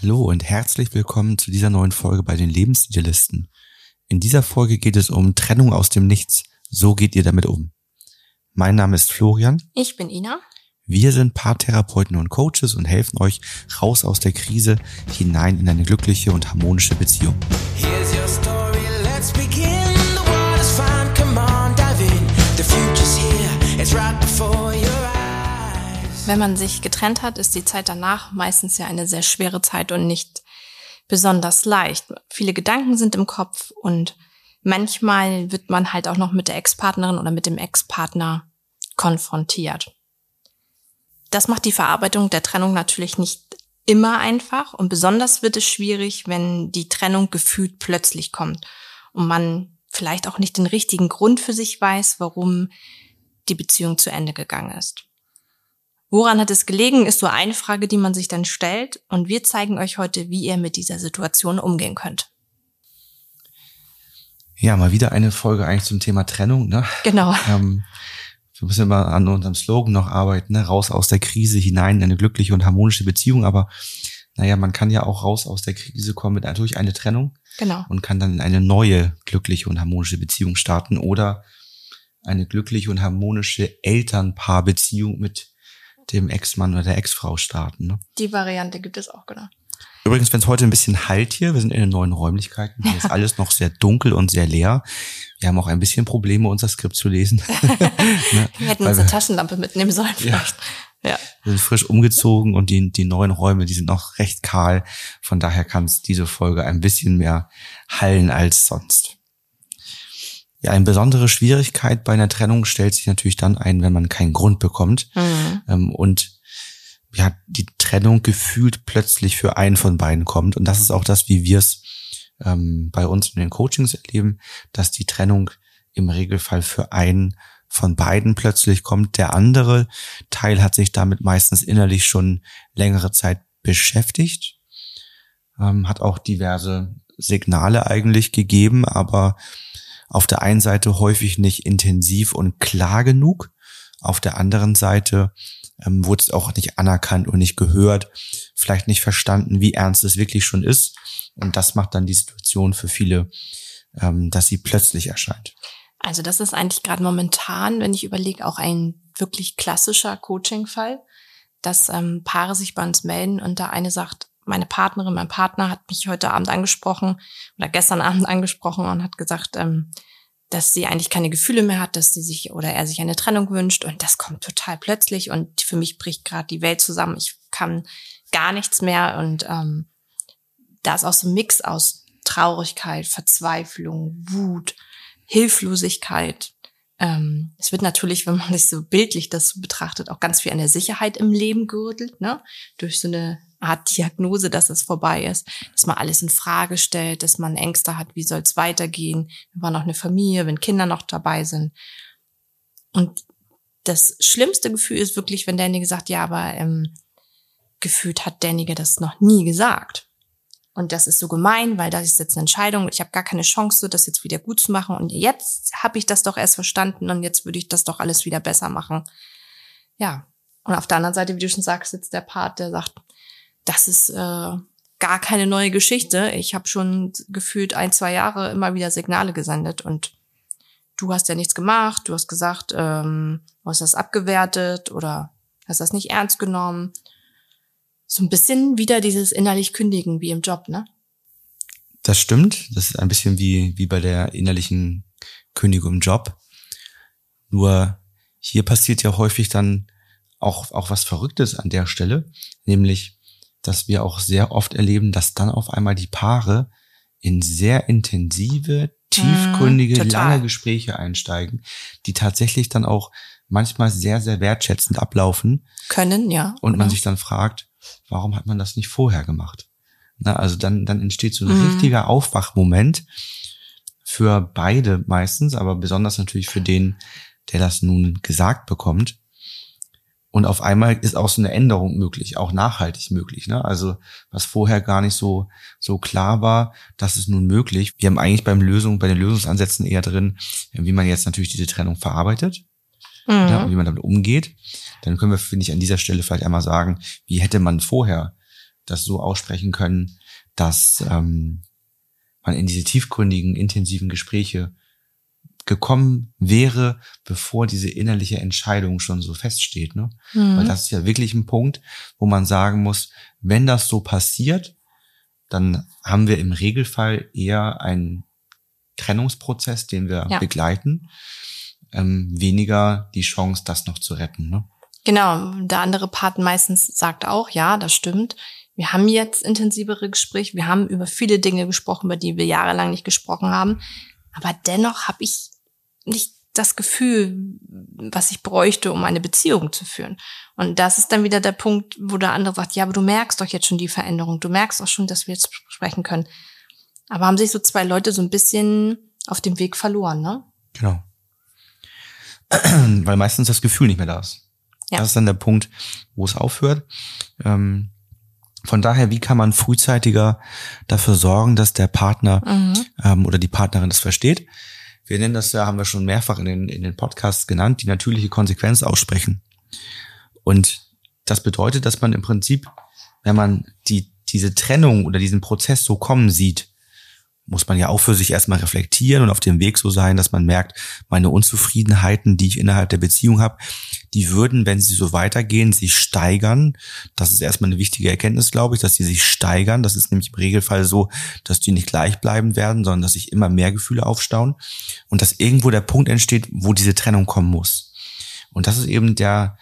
Hallo und herzlich willkommen zu dieser neuen Folge bei den Lebensidealisten. In dieser Folge geht es um Trennung aus dem Nichts. So geht ihr damit um. Mein Name ist Florian. Ich bin Ina. Wir sind Paartherapeuten und Coaches und helfen euch raus aus der Krise hinein in eine glückliche und harmonische Beziehung. Here's Wenn man sich getrennt hat, ist die Zeit danach meistens ja eine sehr schwere Zeit und nicht besonders leicht. Viele Gedanken sind im Kopf und manchmal wird man halt auch noch mit der Ex-Partnerin oder mit dem Ex-Partner konfrontiert. Das macht die Verarbeitung der Trennung natürlich nicht immer einfach und besonders wird es schwierig, wenn die Trennung gefühlt plötzlich kommt und man vielleicht auch nicht den richtigen Grund für sich weiß, warum die Beziehung zu Ende gegangen ist. Woran hat es gelegen, ist so eine Frage, die man sich dann stellt und wir zeigen euch heute, wie ihr mit dieser Situation umgehen könnt. Ja, mal wieder eine Folge eigentlich zum Thema Trennung. Ne? Genau. Ähm, wir müssen immer an unserem Slogan noch arbeiten, ne? raus aus der Krise hinein in eine glückliche und harmonische Beziehung. Aber naja, man kann ja auch raus aus der Krise kommen mit natürlich eine Trennung. Genau. Und kann dann eine neue glückliche und harmonische Beziehung starten oder eine glückliche und harmonische Elternpaarbeziehung mit dem Ex-Mann oder der Ex-Frau starten. Ne? Die Variante gibt es auch, genau. Übrigens, wenn es heute ein bisschen halt hier, wir sind in den neuen Räumlichkeiten, hier ist alles noch sehr dunkel und sehr leer. Wir haben auch ein bisschen Probleme, unser Skript zu lesen. ne? Wir hätten unsere Taschenlampe mitnehmen sollen vielleicht. Ja. ja. Wir sind frisch umgezogen und die, die neuen Räume, die sind noch recht kahl. Von daher kann es diese Folge ein bisschen mehr hallen als sonst. Ja, eine besondere Schwierigkeit bei einer Trennung stellt sich natürlich dann ein, wenn man keinen Grund bekommt. Mhm. Ähm, und ja, die Trennung gefühlt plötzlich für einen von beiden kommt. Und das ist auch das, wie wir es ähm, bei uns in den Coachings erleben, dass die Trennung im Regelfall für einen von beiden plötzlich kommt. Der andere Teil hat sich damit meistens innerlich schon längere Zeit beschäftigt, ähm, hat auch diverse Signale eigentlich gegeben, aber auf der einen Seite häufig nicht intensiv und klar genug, auf der anderen Seite ähm, wurde es auch nicht anerkannt und nicht gehört, vielleicht nicht verstanden, wie ernst es wirklich schon ist. Und das macht dann die Situation für viele, ähm, dass sie plötzlich erscheint. Also das ist eigentlich gerade momentan, wenn ich überlege, auch ein wirklich klassischer Coaching-Fall, dass ähm, Paare sich bei uns melden und da eine sagt, meine Partnerin, mein Partner hat mich heute Abend angesprochen oder gestern Abend angesprochen und hat gesagt, ähm, dass sie eigentlich keine Gefühle mehr hat, dass sie sich oder er sich eine Trennung wünscht und das kommt total plötzlich und für mich bricht gerade die Welt zusammen. Ich kann gar nichts mehr und ähm, da ist auch so ein Mix aus Traurigkeit, Verzweiflung, Wut, Hilflosigkeit. Ähm, es wird natürlich, wenn man sich so bildlich das betrachtet, auch ganz viel an der Sicherheit im Leben gerüttelt, ne? Durch so eine Art Diagnose, dass es vorbei ist, dass man alles in Frage stellt, dass man Ängste hat, wie soll es weitergehen, wenn man noch eine Familie, wenn Kinder noch dabei sind. Und das schlimmste Gefühl ist wirklich, wenn derjenige sagt, ja, aber ähm, gefühlt hat derjenige das noch nie gesagt. Und das ist so gemein, weil das ist jetzt eine Entscheidung ich habe gar keine Chance, das jetzt wieder gut zu machen. Und jetzt habe ich das doch erst verstanden und jetzt würde ich das doch alles wieder besser machen. Ja. Und auf der anderen Seite, wie du schon sagst, sitzt der Part, der sagt, das ist äh, gar keine neue Geschichte. Ich habe schon gefühlt ein, zwei Jahre immer wieder Signale gesendet und du hast ja nichts gemacht, du hast gesagt, ähm, du hast das abgewertet oder hast das nicht ernst genommen. So ein bisschen wieder dieses innerlich Kündigen wie im Job, ne? Das stimmt. Das ist ein bisschen wie, wie bei der innerlichen Kündigung im Job. Nur hier passiert ja häufig dann auch, auch was Verrücktes an der Stelle, nämlich dass wir auch sehr oft erleben, dass dann auf einmal die Paare in sehr intensive, tiefgründige, mm, lange Gespräche einsteigen, die tatsächlich dann auch manchmal sehr, sehr wertschätzend ablaufen. Können, ja. Und man sich dann fragt, warum hat man das nicht vorher gemacht? Na, also dann, dann entsteht so ein mm. richtiger Aufwachmoment für beide meistens, aber besonders natürlich für den, der das nun gesagt bekommt. Und auf einmal ist auch so eine Änderung möglich, auch nachhaltig möglich. Ne? Also was vorher gar nicht so so klar war, das ist nun möglich. Wir haben eigentlich beim Lösung, bei den Lösungsansätzen eher drin, wie man jetzt natürlich diese Trennung verarbeitet mhm. ja, und wie man damit umgeht. Dann können wir, finde ich, an dieser Stelle vielleicht einmal sagen, wie hätte man vorher das so aussprechen können, dass ähm, man in diese tiefgründigen, intensiven Gespräche gekommen wäre, bevor diese innerliche Entscheidung schon so feststeht. Ne? Mhm. Weil das ist ja wirklich ein Punkt, wo man sagen muss, wenn das so passiert, dann haben wir im Regelfall eher einen Trennungsprozess, den wir ja. begleiten, ähm, weniger die Chance, das noch zu retten. Ne? Genau, der andere Part meistens sagt auch, ja, das stimmt. Wir haben jetzt intensivere Gespräche, wir haben über viele Dinge gesprochen, über die wir jahrelang nicht gesprochen haben. Aber dennoch habe ich nicht das Gefühl, was ich bräuchte, um eine Beziehung zu führen. Und das ist dann wieder der Punkt, wo der andere sagt, ja, aber du merkst doch jetzt schon die Veränderung, du merkst auch schon, dass wir jetzt sprechen können. Aber haben sich so zwei Leute so ein bisschen auf dem Weg verloren, ne? Genau. Weil meistens das Gefühl nicht mehr da ist. Ja. Das ist dann der Punkt, wo es aufhört. Ähm, von daher, wie kann man frühzeitiger dafür sorgen, dass der Partner mhm. ähm, oder die Partnerin das versteht? Wir nennen das ja, haben wir schon mehrfach in den, in den Podcasts genannt, die natürliche Konsequenz aussprechen. Und das bedeutet, dass man im Prinzip, wenn man die, diese Trennung oder diesen Prozess so kommen sieht, muss man ja auch für sich erstmal reflektieren und auf dem Weg so sein, dass man merkt, meine Unzufriedenheiten, die ich innerhalb der Beziehung habe, die würden, wenn sie so weitergehen, sich steigern. Das ist erstmal eine wichtige Erkenntnis, glaube ich, dass die sich steigern. Das ist nämlich im Regelfall so, dass die nicht gleich bleiben werden, sondern dass sich immer mehr Gefühle aufstauen und dass irgendwo der Punkt entsteht, wo diese Trennung kommen muss. Und das ist eben der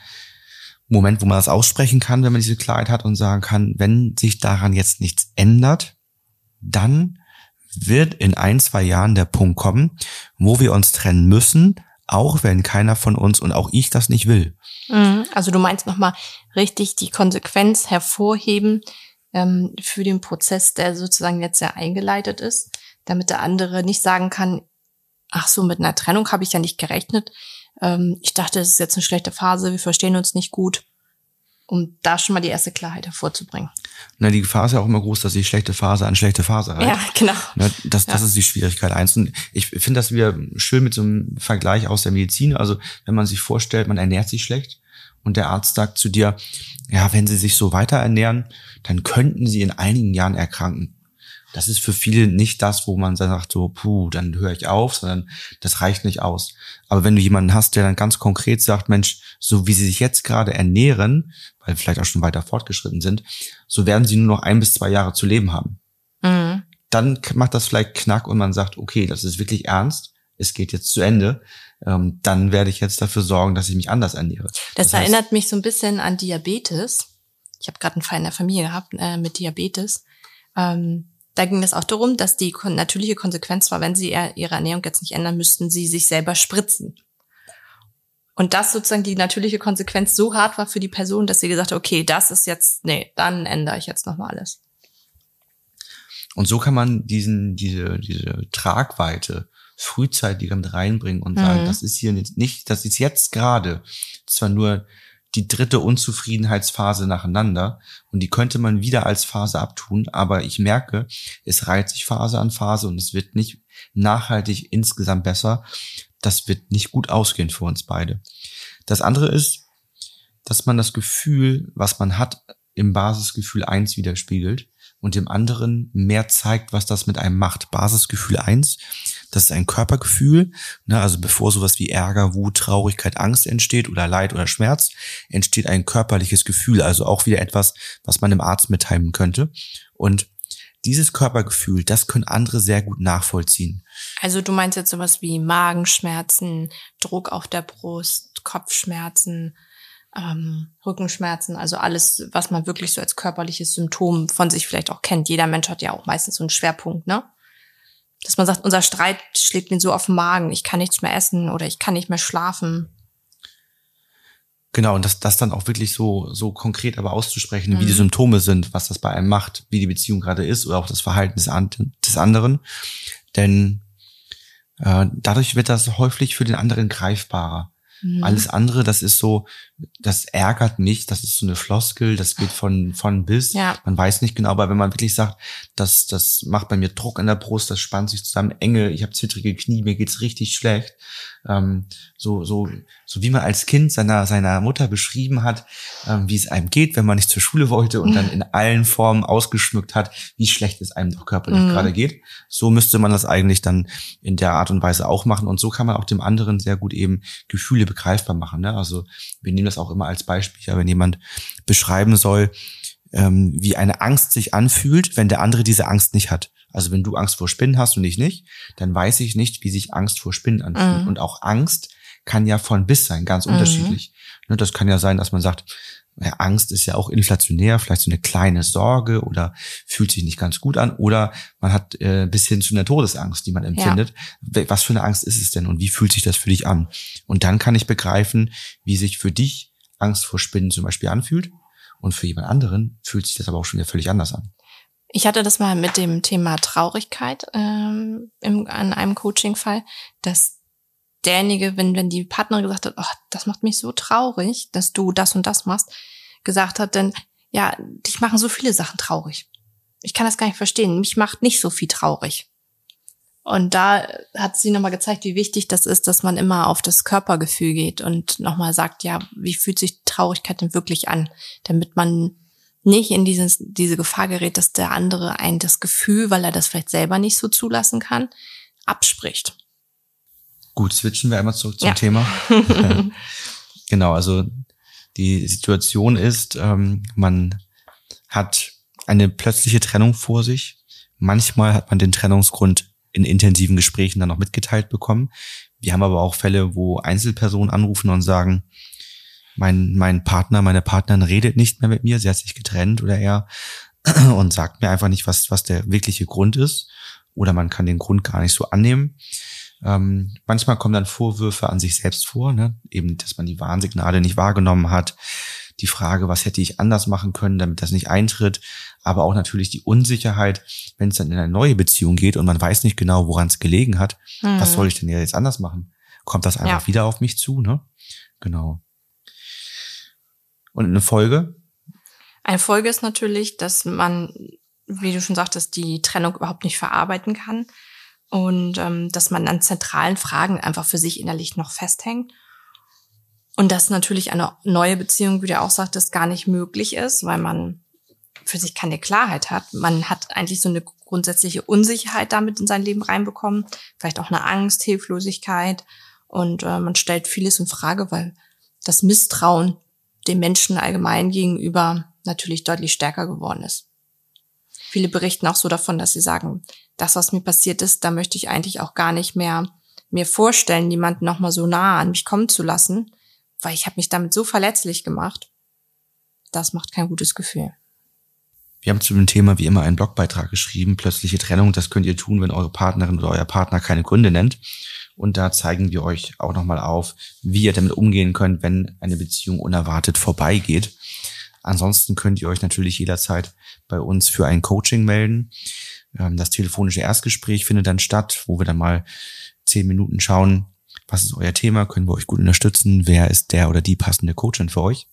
Moment, wo man das aussprechen kann, wenn man diese Klarheit hat und sagen kann, wenn sich daran jetzt nichts ändert, dann wird in ein, zwei Jahren der Punkt kommen, wo wir uns trennen müssen, auch wenn keiner von uns und auch ich das nicht will. Mhm. Also du meinst nochmal richtig die Konsequenz hervorheben ähm, für den Prozess, der sozusagen jetzt ja eingeleitet ist, damit der andere nicht sagen kann, ach so, mit einer Trennung habe ich ja nicht gerechnet. Ähm, ich dachte, es ist jetzt eine schlechte Phase, wir verstehen uns nicht gut um da schon mal die erste Klarheit hervorzubringen. Na, die Gefahr ist ja auch immer groß, dass die schlechte Phase an schlechte Phase reicht. Ja, genau. Na, das, das ja. ist die Schwierigkeit eins. Und ich finde das wieder schön mit so einem Vergleich aus der Medizin. Also, wenn man sich vorstellt, man ernährt sich schlecht und der Arzt sagt zu dir, ja, wenn Sie sich so weiter ernähren, dann könnten Sie in einigen Jahren erkranken das ist für viele nicht das, wo man sagt, so, puh, dann höre ich auf, sondern das reicht nicht aus. Aber wenn du jemanden hast, der dann ganz konkret sagt, Mensch, so wie sie sich jetzt gerade ernähren, weil vielleicht auch schon weiter fortgeschritten sind, so werden sie nur noch ein bis zwei Jahre zu leben haben. Mhm. Dann macht das vielleicht Knack und man sagt, okay, das ist wirklich ernst, es geht jetzt zu Ende. Ähm, dann werde ich jetzt dafür sorgen, dass ich mich anders ernähre. Das, das erinnert heißt, mich so ein bisschen an Diabetes. Ich habe gerade einen Fall in der Familie gehabt äh, mit Diabetes. Ähm, da ging es auch darum, dass die natürliche Konsequenz war, wenn sie ihre Ernährung jetzt nicht ändern, müssten sie sich selber spritzen. Und das sozusagen die natürliche Konsequenz so hart war für die Person, dass sie gesagt hat, okay, das ist jetzt, nee, dann ändere ich jetzt nochmal alles. Und so kann man diesen, diese, diese Tragweite frühzeitig mit reinbringen und sagen, mhm. das ist hier nicht, das ist jetzt gerade zwar nur die dritte Unzufriedenheitsphase nacheinander und die könnte man wieder als Phase abtun, aber ich merke, es reiht sich Phase an Phase und es wird nicht nachhaltig insgesamt besser. Das wird nicht gut ausgehen für uns beide. Das andere ist, dass man das Gefühl, was man hat, im Basisgefühl eins widerspiegelt und dem anderen mehr zeigt, was das mit einem macht. Basisgefühl eins das ist ein Körpergefühl. Ne? Also bevor sowas wie Ärger, Wut, Traurigkeit, Angst entsteht oder Leid oder Schmerz, entsteht ein körperliches Gefühl. Also auch wieder etwas, was man dem Arzt mitteilen könnte. Und dieses Körpergefühl, das können andere sehr gut nachvollziehen. Also du meinst jetzt sowas wie Magenschmerzen, Druck auf der Brust, Kopfschmerzen, ähm, Rückenschmerzen, also alles, was man wirklich so als körperliches Symptom von sich vielleicht auch kennt. Jeder Mensch hat ja auch meistens so einen Schwerpunkt, ne? dass man sagt, unser Streit schlägt mir so auf den Magen, ich kann nichts mehr essen oder ich kann nicht mehr schlafen. Genau, und das, das dann auch wirklich so, so konkret aber auszusprechen, mhm. wie die mhm. Symptome sind, was das bei einem macht, wie die Beziehung gerade ist oder auch das Verhalten des, des anderen. Denn äh, dadurch wird das häufig für den anderen greifbarer. Mhm. Alles andere, das ist so, das ärgert mich, das ist so eine Floskel, das geht von, von bis. Ja. Man weiß nicht genau, aber wenn man wirklich sagt, das, das macht bei mir Druck in der Brust, das spannt sich zusammen, enge, ich habe zittrige Knie, mir geht's richtig schlecht. Ähm, so, so, so wie man als Kind seiner, seiner Mutter beschrieben hat, ähm, wie es einem geht, wenn man nicht zur Schule wollte und dann in allen Formen ausgeschmückt hat, wie schlecht es einem doch körperlich mhm. gerade geht. So müsste man das eigentlich dann in der Art und Weise auch machen. Und so kann man auch dem anderen sehr gut eben Gefühle begreifbar machen. Ne? Also wir nehmen das auch immer als Beispiel, ja, wenn jemand beschreiben soll, ähm, wie eine Angst sich anfühlt, wenn der andere diese Angst nicht hat. Also wenn du Angst vor Spinnen hast und ich nicht, dann weiß ich nicht, wie sich Angst vor Spinnen anfühlt. Mhm. Und auch Angst kann ja von bis sein, ganz mhm. unterschiedlich. Ne, das kann ja sein, dass man sagt, ja, Angst ist ja auch inflationär, vielleicht so eine kleine Sorge oder fühlt sich nicht ganz gut an oder man hat äh, bis hin zu einer Todesangst, die man empfindet. Ja. Was für eine Angst ist es denn und wie fühlt sich das für dich an? Und dann kann ich begreifen, wie sich für dich Angst vor Spinnen zum Beispiel anfühlt und für jemand anderen fühlt sich das aber auch schon wieder völlig anders an. Ich hatte das mal mit dem Thema Traurigkeit ähm, im, an einem Coaching-Fall, dass derjenige, wenn, wenn die Partnerin gesagt hat, oh, das macht mich so traurig, dass du das und das machst, gesagt hat, denn ja, dich machen so viele Sachen traurig. Ich kann das gar nicht verstehen. Mich macht nicht so viel traurig. Und da hat sie nochmal gezeigt, wie wichtig das ist, dass man immer auf das Körpergefühl geht und nochmal sagt, ja, wie fühlt sich Traurigkeit denn wirklich an? Damit man nicht in dieses, diese Gefahr gerät, dass der andere ein das Gefühl, weil er das vielleicht selber nicht so zulassen kann, abspricht. Gut, switchen wir einmal zurück zum ja. Thema. genau, also die Situation ist, ähm, man hat eine plötzliche Trennung vor sich. Manchmal hat man den Trennungsgrund in intensiven Gesprächen dann noch mitgeteilt bekommen. Wir haben aber auch Fälle, wo Einzelpersonen anrufen und sagen, mein, mein Partner, meine Partnerin redet nicht mehr mit mir, sie hat sich getrennt oder er und sagt mir einfach nicht, was, was der wirkliche Grund ist. Oder man kann den Grund gar nicht so annehmen. Ähm, manchmal kommen dann Vorwürfe an sich selbst vor, ne? eben, dass man die Warnsignale nicht wahrgenommen hat. Die Frage, was hätte ich anders machen können, damit das nicht eintritt. Aber auch natürlich die Unsicherheit, wenn es dann in eine neue Beziehung geht und man weiß nicht genau, woran es gelegen hat. Mhm. Was soll ich denn jetzt anders machen? Kommt das einfach ja. wieder auf mich zu, ne? Genau. Und eine Folge? Eine Folge ist natürlich, dass man, wie du schon sagtest, die Trennung überhaupt nicht verarbeiten kann und ähm, dass man an zentralen Fragen einfach für sich innerlich noch festhängt. Und dass natürlich eine neue Beziehung, wie du auch sagtest, gar nicht möglich ist, weil man für sich keine Klarheit hat. Man hat eigentlich so eine grundsätzliche Unsicherheit damit in sein Leben reinbekommen, vielleicht auch eine Angst, Hilflosigkeit und äh, man stellt vieles in Frage, weil das Misstrauen dem Menschen allgemein gegenüber natürlich deutlich stärker geworden ist. Viele berichten auch so davon, dass sie sagen, das, was mir passiert ist, da möchte ich eigentlich auch gar nicht mehr mir vorstellen, jemanden nochmal so nah an mich kommen zu lassen, weil ich habe mich damit so verletzlich gemacht. Das macht kein gutes Gefühl. Wir haben zu dem Thema wie immer einen Blogbeitrag geschrieben, plötzliche Trennung, das könnt ihr tun, wenn eure Partnerin oder euer Partner keine Gründe nennt. Und da zeigen wir euch auch nochmal auf, wie ihr damit umgehen könnt, wenn eine Beziehung unerwartet vorbeigeht. Ansonsten könnt ihr euch natürlich jederzeit bei uns für ein Coaching melden. Ähm, das telefonische Erstgespräch findet dann statt, wo wir dann mal zehn Minuten schauen, was ist euer Thema, können wir euch gut unterstützen, wer ist der oder die passende Coachin für euch.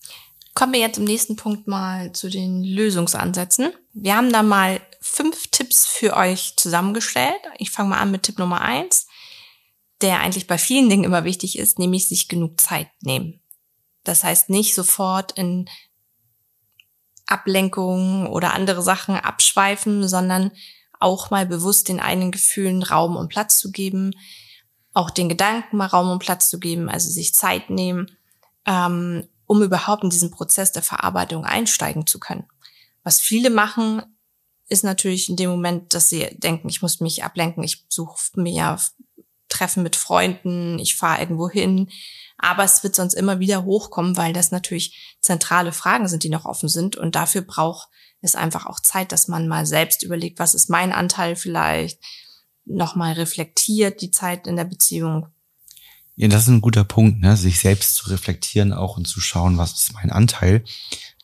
Kommen wir jetzt im nächsten Punkt mal zu den Lösungsansätzen. Wir haben da mal fünf Tipps für euch zusammengestellt. Ich fange mal an mit Tipp Nummer eins, der eigentlich bei vielen Dingen immer wichtig ist, nämlich sich genug Zeit nehmen. Das heißt nicht sofort in Ablenkungen oder andere Sachen abschweifen, sondern auch mal bewusst den eigenen Gefühlen Raum und Platz zu geben, auch den Gedanken mal Raum und Platz zu geben, also sich Zeit nehmen, ähm, um überhaupt in diesen Prozess der Verarbeitung einsteigen zu können. Was viele machen, ist natürlich in dem Moment, dass sie denken, ich muss mich ablenken, ich suche mir Treffen mit Freunden, ich fahre irgendwo hin. Aber es wird sonst immer wieder hochkommen, weil das natürlich zentrale Fragen sind, die noch offen sind. Und dafür braucht es einfach auch Zeit, dass man mal selbst überlegt, was ist mein Anteil vielleicht, nochmal reflektiert die Zeit in der Beziehung. Ja, das ist ein guter Punkt, ne? sich selbst zu reflektieren auch und zu schauen, was ist mein Anteil.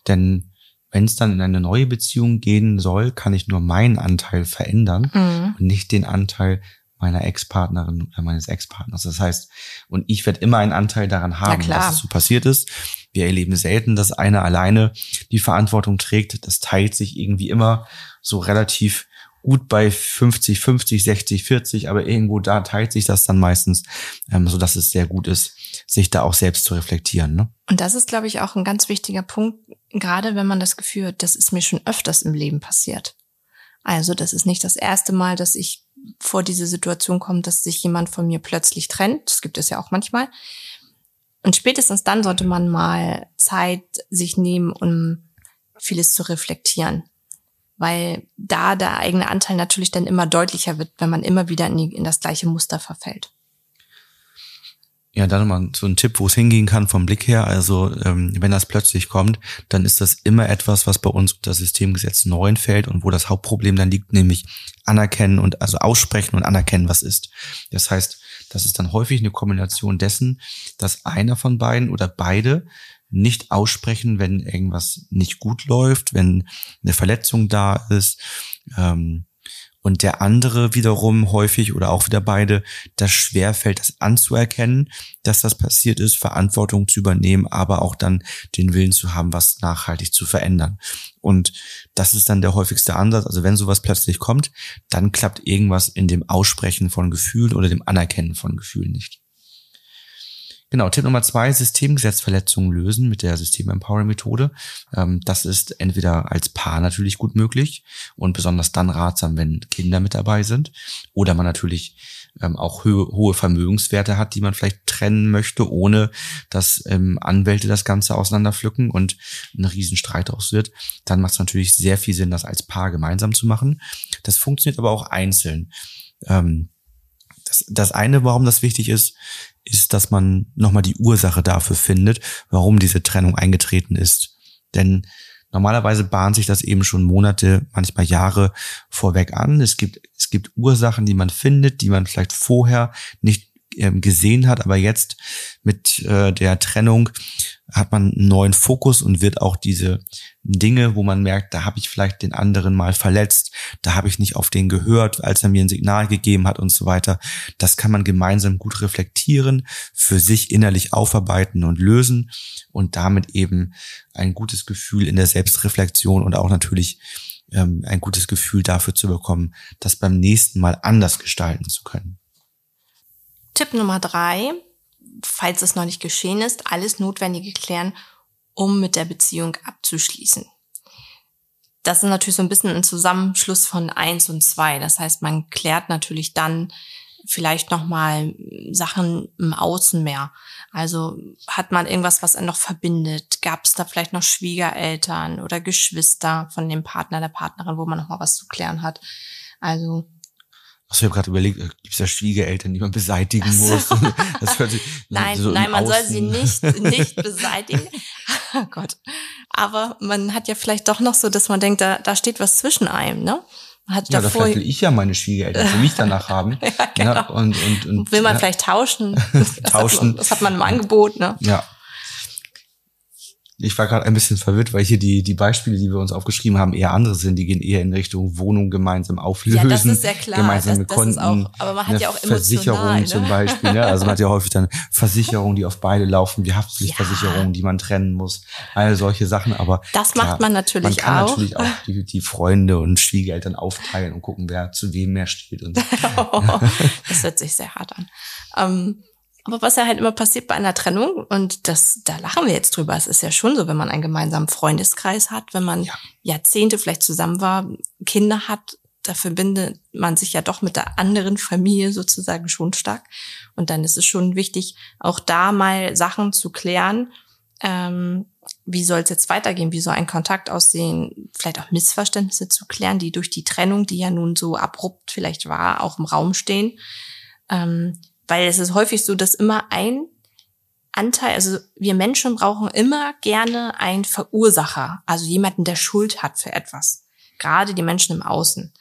Denn wenn es dann in eine neue Beziehung gehen soll, kann ich nur meinen Anteil verändern mhm. und nicht den Anteil meiner Ex-Partnerin oder meines Ex-Partners. Das heißt, und ich werde immer einen Anteil daran haben, dass es so passiert ist. Wir erleben selten, dass einer alleine die Verantwortung trägt. Das teilt sich irgendwie immer so relativ gut bei 50, 50, 60, 40, aber irgendwo da teilt sich das dann meistens, ähm, so dass es sehr gut ist, sich da auch selbst zu reflektieren. Ne? Und das ist, glaube ich, auch ein ganz wichtiger Punkt, gerade wenn man das Gefühl hat, das ist mir schon öfters im Leben passiert. Also das ist nicht das erste Mal, dass ich vor diese Situation komme, dass sich jemand von mir plötzlich trennt. Das gibt es ja auch manchmal. Und spätestens dann sollte man mal Zeit sich nehmen, um vieles zu reflektieren weil da der eigene Anteil natürlich dann immer deutlicher wird, wenn man immer wieder in, die, in das gleiche Muster verfällt. Ja, dann mal so ein Tipp, wo es hingehen kann vom Blick her. Also ähm, wenn das plötzlich kommt, dann ist das immer etwas, was bei uns unter Systemgesetz 9 fällt und wo das Hauptproblem dann liegt, nämlich anerkennen und also aussprechen und anerkennen, was ist. Das heißt, das ist dann häufig eine Kombination dessen, dass einer von beiden oder beide nicht aussprechen, wenn irgendwas nicht gut läuft, wenn eine Verletzung da ist. Ähm, und der andere wiederum häufig oder auch wieder beide, das schwerfällt, das anzuerkennen, dass das passiert ist, Verantwortung zu übernehmen, aber auch dann den Willen zu haben, was nachhaltig zu verändern. Und das ist dann der häufigste Ansatz. Also wenn sowas plötzlich kommt, dann klappt irgendwas in dem Aussprechen von Gefühlen oder dem Anerkennen von Gefühlen nicht. Genau, Tipp Nummer zwei, Systemgesetzverletzungen lösen mit der System-Empowering-Methode. Ähm, das ist entweder als Paar natürlich gut möglich und besonders dann ratsam, wenn Kinder mit dabei sind oder man natürlich ähm, auch hohe Vermögenswerte hat, die man vielleicht trennen möchte, ohne dass ähm, Anwälte das Ganze auseinanderpflücken und ein Riesenstreit aus wird. Dann macht es natürlich sehr viel Sinn, das als Paar gemeinsam zu machen. Das funktioniert aber auch einzeln. Das, das eine, warum das wichtig ist, ist, dass man nochmal die Ursache dafür findet, warum diese Trennung eingetreten ist. Denn normalerweise bahnt sich das eben schon Monate, manchmal Jahre vorweg an. Es gibt, es gibt Ursachen, die man findet, die man vielleicht vorher nicht ähm, gesehen hat, aber jetzt mit äh, der Trennung hat man einen neuen Fokus und wird auch diese Dinge, wo man merkt, da habe ich vielleicht den anderen mal verletzt, da habe ich nicht auf den gehört, als er mir ein Signal gegeben hat und so weiter. Das kann man gemeinsam gut reflektieren, für sich innerlich aufarbeiten und lösen und damit eben ein gutes Gefühl in der Selbstreflexion und auch natürlich ähm, ein gutes Gefühl dafür zu bekommen, das beim nächsten Mal anders gestalten zu können. Tipp Nummer drei, falls es noch nicht geschehen ist, alles Notwendige klären, um mit der Beziehung abzuschließen. Das ist natürlich so ein bisschen ein Zusammenschluss von eins und zwei. Das heißt, man klärt natürlich dann vielleicht nochmal Sachen im Außen mehr. Also hat man irgendwas, was einen noch verbindet? Gab es da vielleicht noch Schwiegereltern oder Geschwister von dem Partner, der Partnerin, wo man nochmal was zu klären hat? Also Achso, ich habe gerade überlegt, äh, gibt es da Schwiegereltern, die man beseitigen so. muss? Das hört sich nein, so nein, man Außen. soll sie nicht, nicht beseitigen. oh Gott. Aber man hat ja vielleicht doch noch so, dass man denkt, da, da steht was zwischen einem, ne? Man hat ja, davor, da will ich ja meine Schwiegereltern für mich danach haben. ja, genau. Ja, und, und, und, Will man ja. vielleicht tauschen? tauschen. Das hat, das hat man im Angebot, ne? Ja. Ich war gerade ein bisschen verwirrt, weil hier die, die Beispiele, die wir uns aufgeschrieben haben, eher andere sind. Die gehen eher in Richtung Wohnung gemeinsam auflösen. Ja, das ist ja klar. Gemeinsame das, das Konten. Auch, aber man hat ja auch Versicherungen ne? zum Beispiel. Ne? Also man hat ja häufig dann Versicherungen, die auf beide laufen, wie Haftpflichtversicherungen, ja. die man trennen muss. All solche Sachen. Aber das klar, macht man natürlich auch. Man kann auch. natürlich auch die, die Freunde und Schwiegereltern aufteilen und gucken, wer zu wem mehr steht. Und, das hört sich sehr hart an. Ähm, aber was ja halt immer passiert bei einer Trennung, und das, da lachen wir jetzt drüber, es ist ja schon so, wenn man einen gemeinsamen Freundeskreis hat, wenn man ja. Jahrzehnte vielleicht zusammen war, Kinder hat, da verbindet man sich ja doch mit der anderen Familie sozusagen schon stark. Und dann ist es schon wichtig, auch da mal Sachen zu klären. Ähm, wie soll es jetzt weitergehen? Wie soll ein Kontakt aussehen? Vielleicht auch Missverständnisse zu klären, die durch die Trennung, die ja nun so abrupt vielleicht war, auch im Raum stehen. Ähm, weil es ist häufig so, dass immer ein Anteil, also wir Menschen brauchen immer gerne einen Verursacher, also jemanden, der Schuld hat für etwas. Gerade die Menschen im Außen.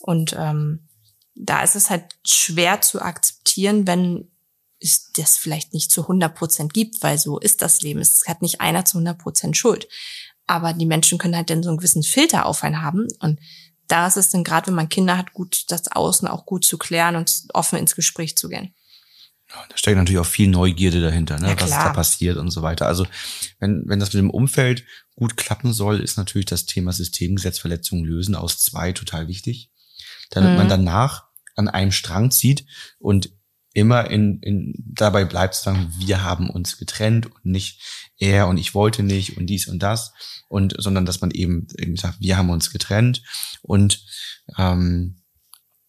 Und ähm, da ist es halt schwer zu akzeptieren, wenn es das vielleicht nicht zu 100 Prozent gibt, weil so ist das Leben. Es hat nicht einer zu 100 Prozent Schuld. Aber die Menschen können halt dann so einen gewissen Filter auf einen haben und da ist es dann gerade, wenn man Kinder hat, gut, das Außen auch gut zu klären und offen ins Gespräch zu gehen. Da steckt natürlich auch viel Neugierde dahinter, ne? Ja, was da passiert und so weiter. Also wenn, wenn das mit dem Umfeld gut klappen soll, ist natürlich das Thema Systemgesetzverletzungen lösen aus zwei total wichtig. Damit mhm. man danach an einem Strang zieht und immer in, in dabei bleibt sagen, wir haben uns getrennt und nicht er und ich wollte nicht und dies und das und sondern dass man eben irgendwie sagt, wir haben uns getrennt und ähm,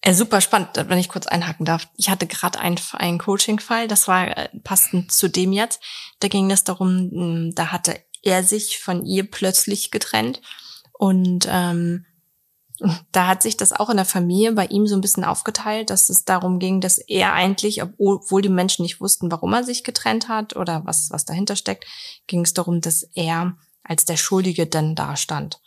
ja, super spannend, wenn ich kurz einhaken darf. Ich hatte gerade einen, einen Coaching-Fall, das war äh, passend zu dem jetzt. Da ging es darum, hm, da hatte er sich von ihr plötzlich getrennt und ähm, da hat sich das auch in der Familie bei ihm so ein bisschen aufgeteilt, dass es darum ging, dass er eigentlich, obwohl die Menschen nicht wussten, warum er sich getrennt hat oder was, was dahinter steckt, ging es darum, dass er als der Schuldige dann da stand,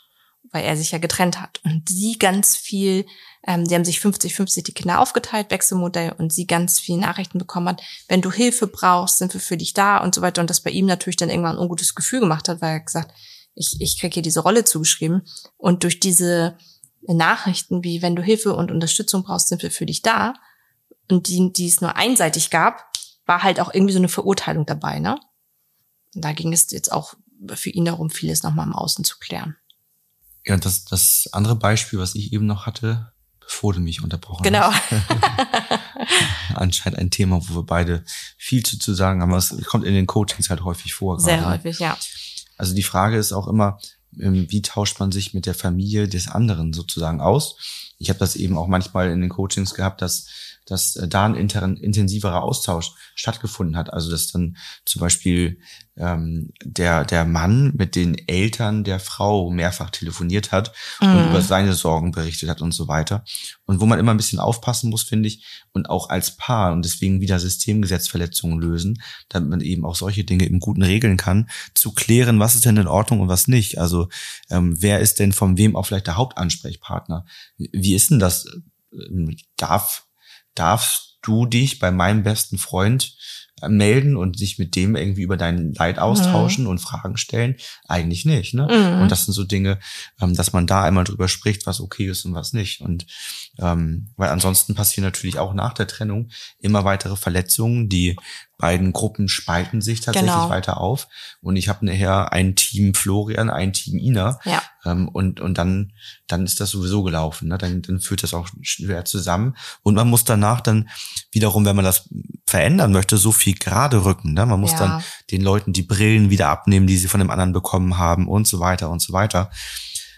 weil er sich ja getrennt hat. Und sie ganz viel, ähm, die haben sich 50-50 die Kinder aufgeteilt, Wechselmodell, und sie ganz viel Nachrichten bekommen hat, wenn du Hilfe brauchst, sind wir für dich da und so weiter. Und das bei ihm natürlich dann irgendwann ein ungutes Gefühl gemacht hat, weil er gesagt, ich, ich kriege hier diese Rolle zugeschrieben. Und durch diese Nachrichten wie, wenn du Hilfe und Unterstützung brauchst, sind wir für dich da. Und die, die es nur einseitig gab, war halt auch irgendwie so eine Verurteilung dabei, ne? Und da ging es jetzt auch für ihn darum, vieles nochmal im Außen zu klären. Ja, das, das andere Beispiel, was ich eben noch hatte, bevor du mich unterbrochen genau. hast. Anscheinend ein Thema, wo wir beide viel zu, zu sagen haben. Es kommt in den Coachings halt häufig vor. Sehr gerade. häufig, ja. Also die Frage ist auch immer, ähm, wie tauscht man sich mit der Familie des anderen sozusagen aus. Ich habe das eben auch manchmal in den Coachings gehabt, dass dass äh, da ein intensiverer Austausch stattgefunden hat. Also dass dann zum Beispiel ähm, der, der Mann mit den Eltern der Frau mehrfach telefoniert hat mhm. und über seine Sorgen berichtet hat und so weiter. Und wo man immer ein bisschen aufpassen muss, finde ich, und auch als Paar und deswegen wieder Systemgesetzverletzungen lösen, damit man eben auch solche Dinge im Guten regeln kann, zu klären, was ist denn in Ordnung und was nicht. Also ähm, wer ist denn von wem auch vielleicht der Hauptansprechpartner? Wie ist denn das? Ähm, darf darfst du dich bei meinem besten Freund äh, melden und sich mit dem irgendwie über dein Leid austauschen mhm. und Fragen stellen? Eigentlich nicht. Ne? Mhm. Und das sind so Dinge, ähm, dass man da einmal drüber spricht, was okay ist und was nicht. Und ähm, weil ansonsten passieren natürlich auch nach der Trennung immer weitere Verletzungen, die beiden Gruppen spalten sich tatsächlich genau. weiter auf. Und ich habe nachher ein Team Florian, ein Team Ina. Ja. Ähm, und, und dann, dann ist das sowieso gelaufen. Ne? Dann, dann führt das auch schwer zusammen. Und man muss danach dann wiederum, wenn man das verändern möchte, so viel gerade rücken. Ne? Man muss ja. dann den Leuten die Brillen wieder abnehmen, die sie von dem anderen bekommen haben und so weiter und so weiter.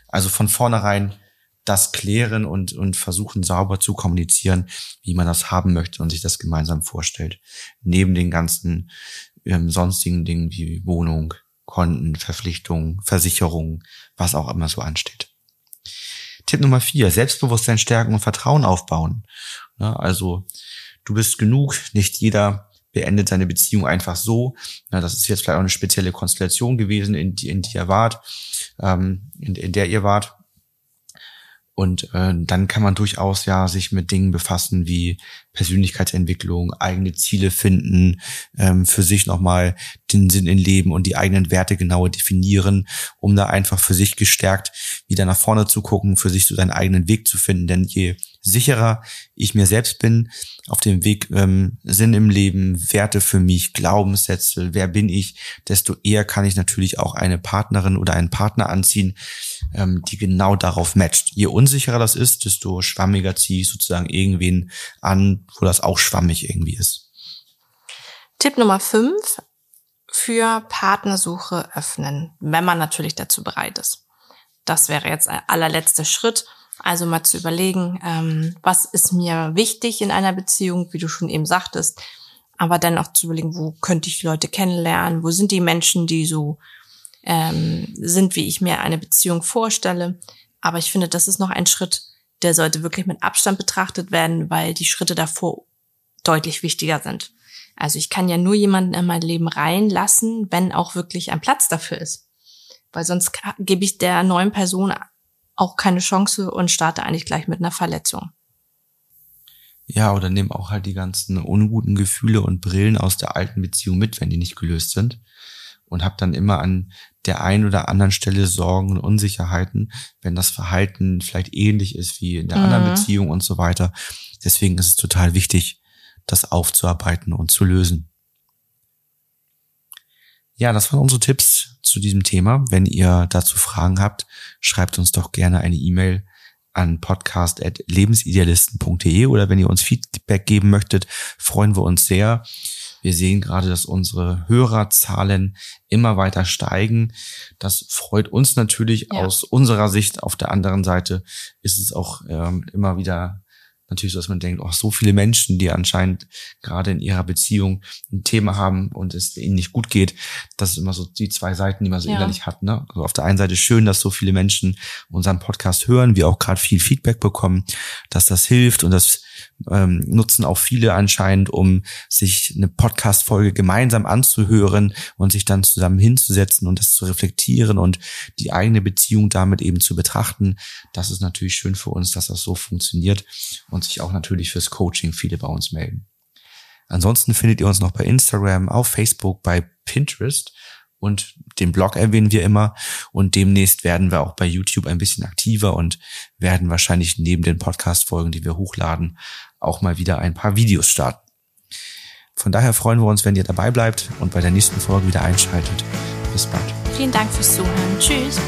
Also von vornherein das klären und, und versuchen sauber zu kommunizieren, wie man das haben möchte und sich das gemeinsam vorstellt. Neben den ganzen ähm, sonstigen Dingen wie Wohnung, Konten, Verpflichtungen, Versicherungen, was auch immer so ansteht. Tipp Nummer vier, Selbstbewusstsein stärken und Vertrauen aufbauen. Ja, also du bist genug, nicht jeder beendet seine Beziehung einfach so. Ja, das ist jetzt vielleicht auch eine spezielle Konstellation gewesen, in die, in die ihr wart, ähm, in, in der ihr wart. Und äh, dann kann man durchaus ja sich mit Dingen befassen wie Persönlichkeitsentwicklung, eigene Ziele finden, ähm, für sich nochmal den Sinn in Leben und die eigenen Werte genauer definieren, um da einfach für sich gestärkt wieder nach vorne zu gucken, für sich so seinen eigenen Weg zu finden. Denn je sicherer ich mir selbst bin, auf dem Weg ähm, Sinn im Leben, Werte für mich, Glaubenssätze, wer bin ich, desto eher kann ich natürlich auch eine Partnerin oder einen Partner anziehen, ähm, die genau darauf matcht. Je unsicherer das ist, desto schwammiger ziehe ich sozusagen irgendwen an, wo das auch schwammig irgendwie ist. Tipp Nummer fünf für Partnersuche öffnen, wenn man natürlich dazu bereit ist. Das wäre jetzt ein allerletzter Schritt. Also mal zu überlegen, ähm, was ist mir wichtig in einer Beziehung, wie du schon eben sagtest, aber dann auch zu überlegen, wo könnte ich Leute kennenlernen, wo sind die Menschen, die so ähm, sind, wie ich mir eine Beziehung vorstelle. Aber ich finde, das ist noch ein Schritt, der sollte wirklich mit Abstand betrachtet werden, weil die Schritte davor deutlich wichtiger sind. Also ich kann ja nur jemanden in mein Leben reinlassen, wenn auch wirklich ein Platz dafür ist. Weil sonst gebe ich der neuen Person auch keine Chance und starte eigentlich gleich mit einer Verletzung. Ja, oder nehme auch halt die ganzen unguten Gefühle und Brillen aus der alten Beziehung mit, wenn die nicht gelöst sind und habe dann immer an der einen oder anderen Stelle Sorgen und Unsicherheiten, wenn das Verhalten vielleicht ähnlich ist wie in der mhm. anderen Beziehung und so weiter. Deswegen ist es total wichtig, das aufzuarbeiten und zu lösen. Ja, das waren unsere Tipps zu diesem Thema. Wenn ihr dazu Fragen habt, schreibt uns doch gerne eine E-Mail an podcast.lebensidealisten.de oder wenn ihr uns Feedback geben möchtet, freuen wir uns sehr. Wir sehen gerade, dass unsere Hörerzahlen immer weiter steigen. Das freut uns natürlich ja. aus unserer Sicht. Auf der anderen Seite ist es auch ähm, immer wieder natürlich so, dass man denkt, oh, so viele Menschen, die anscheinend gerade in ihrer Beziehung ein Thema haben und es ihnen nicht gut geht. Das ist immer so die zwei Seiten, die man so ja. innerlich hat. Ne? Also auf der einen Seite schön, dass so viele Menschen unseren Podcast hören, wir auch gerade viel Feedback bekommen, dass das hilft und das ähm, nutzen auch viele anscheinend, um sich eine Podcast-Folge gemeinsam anzuhören und sich dann zusammen hinzusetzen und das zu reflektieren und die eigene Beziehung damit eben zu betrachten. Das ist natürlich schön für uns, dass das so funktioniert und sich auch natürlich fürs Coaching viele bei uns melden. Ansonsten findet ihr uns noch bei Instagram, auf Facebook, bei Pinterest und den Blog erwähnen wir immer und demnächst werden wir auch bei YouTube ein bisschen aktiver und werden wahrscheinlich neben den Podcast-Folgen, die wir hochladen, auch mal wieder ein paar Videos starten. Von daher freuen wir uns, wenn ihr dabei bleibt und bei der nächsten Folge wieder einschaltet. Bis bald. Vielen Dank fürs Zuhören. Tschüss.